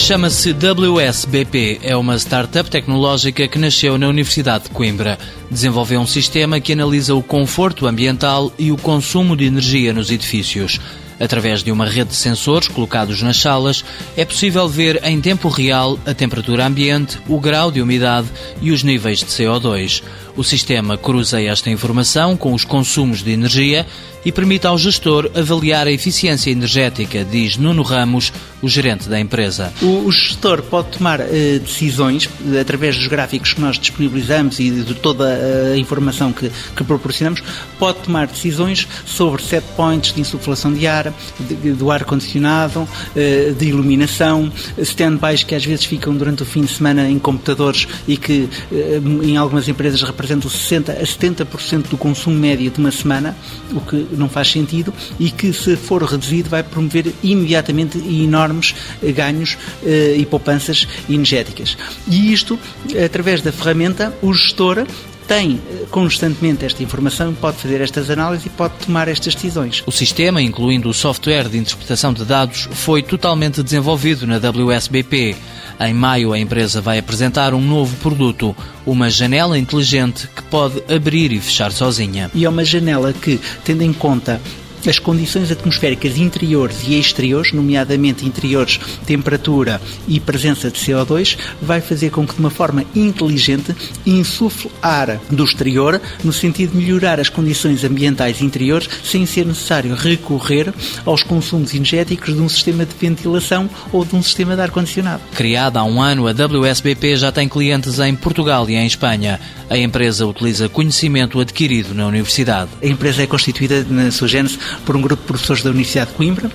Chama-se WSBP, é uma startup tecnológica que nasceu na Universidade de Coimbra. Desenvolveu um sistema que analisa o conforto ambiental e o consumo de energia nos edifícios. Através de uma rede de sensores colocados nas salas, é possível ver em tempo real a temperatura ambiente, o grau de umidade e os níveis de CO2. O sistema cruza esta informação com os consumos de energia e permite ao gestor avaliar a eficiência energética, diz Nuno Ramos, o gerente da empresa. O, gestor pode tomar uh, decisões através dos gráficos que nós disponibilizamos e de toda a informação que, que proporcionamos, pode tomar decisões sobre set points de insuflação de ar, de, do ar-condicionado, uh, de iluminação, stand-bys que às vezes ficam durante o fim de semana em computadores e que uh, em algumas empresas representam 60% a 70% do consumo médio de uma semana, o que não faz sentido e que, se for reduzido, vai promover imediatamente enormes eh, ganhos eh, e poupanças energéticas. E isto, através da ferramenta, o gestor tem constantemente esta informação, pode fazer estas análises e pode tomar estas decisões. O sistema, incluindo o software de interpretação de dados, foi totalmente desenvolvido na WSBP. Em maio, a empresa vai apresentar um novo produto, uma janela inteligente que pode abrir e fechar sozinha. E é uma janela que, tendo em conta as condições atmosféricas interiores e exteriores, nomeadamente interiores, temperatura e presença de CO2, vai fazer com que, de uma forma inteligente, insufle ar do exterior, no sentido de melhorar as condições ambientais interiores, sem ser necessário recorrer aos consumos energéticos de um sistema de ventilação ou de um sistema de ar-condicionado. Criada há um ano, a WSBP já tem clientes em Portugal e em Espanha. A empresa utiliza conhecimento adquirido na universidade. A empresa é constituída, na sua gênese, por um grupo de professores da Universidade de Coimbra,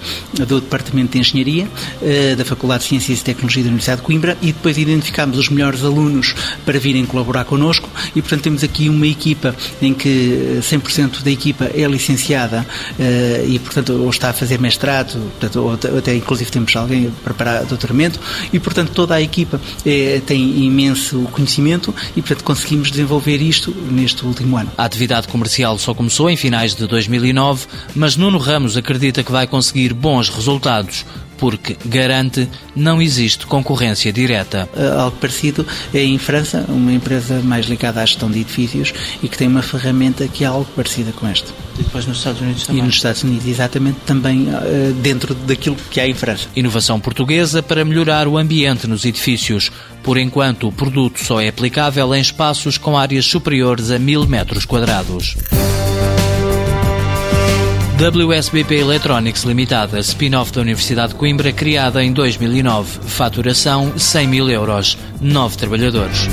do Departamento de Engenharia, eh, da Faculdade de Ciências e Tecnologia da Universidade de Coimbra e depois identificámos os melhores alunos para virem colaborar connosco e, portanto, temos aqui uma equipa em que 100% da equipa é licenciada eh, e, portanto, ou está a fazer mestrado, portanto, ou até inclusive temos alguém a preparar doutoramento e, portanto, toda a equipa é, tem imenso conhecimento e, portanto, conseguimos desenvolver isto neste último ano. A atividade comercial só começou em finais de 2009, mas mas Nuno Ramos acredita que vai conseguir bons resultados porque garante não existe concorrência direta. Uh, algo parecido é em França, uma empresa mais ligada à gestão de edifícios e que tem uma ferramenta que é algo parecida com esta. E depois nos Estados Unidos também. E nos Estados Unidos, exatamente, também uh, dentro daquilo que há em França. Inovação portuguesa para melhorar o ambiente nos edifícios. Por enquanto, o produto só é aplicável em espaços com áreas superiores a mil metros quadrados. WSBP Electronics Limitada, spin-off da Universidade de Coimbra, criada em 2009. Faturação 100 mil euros. Nove trabalhadores.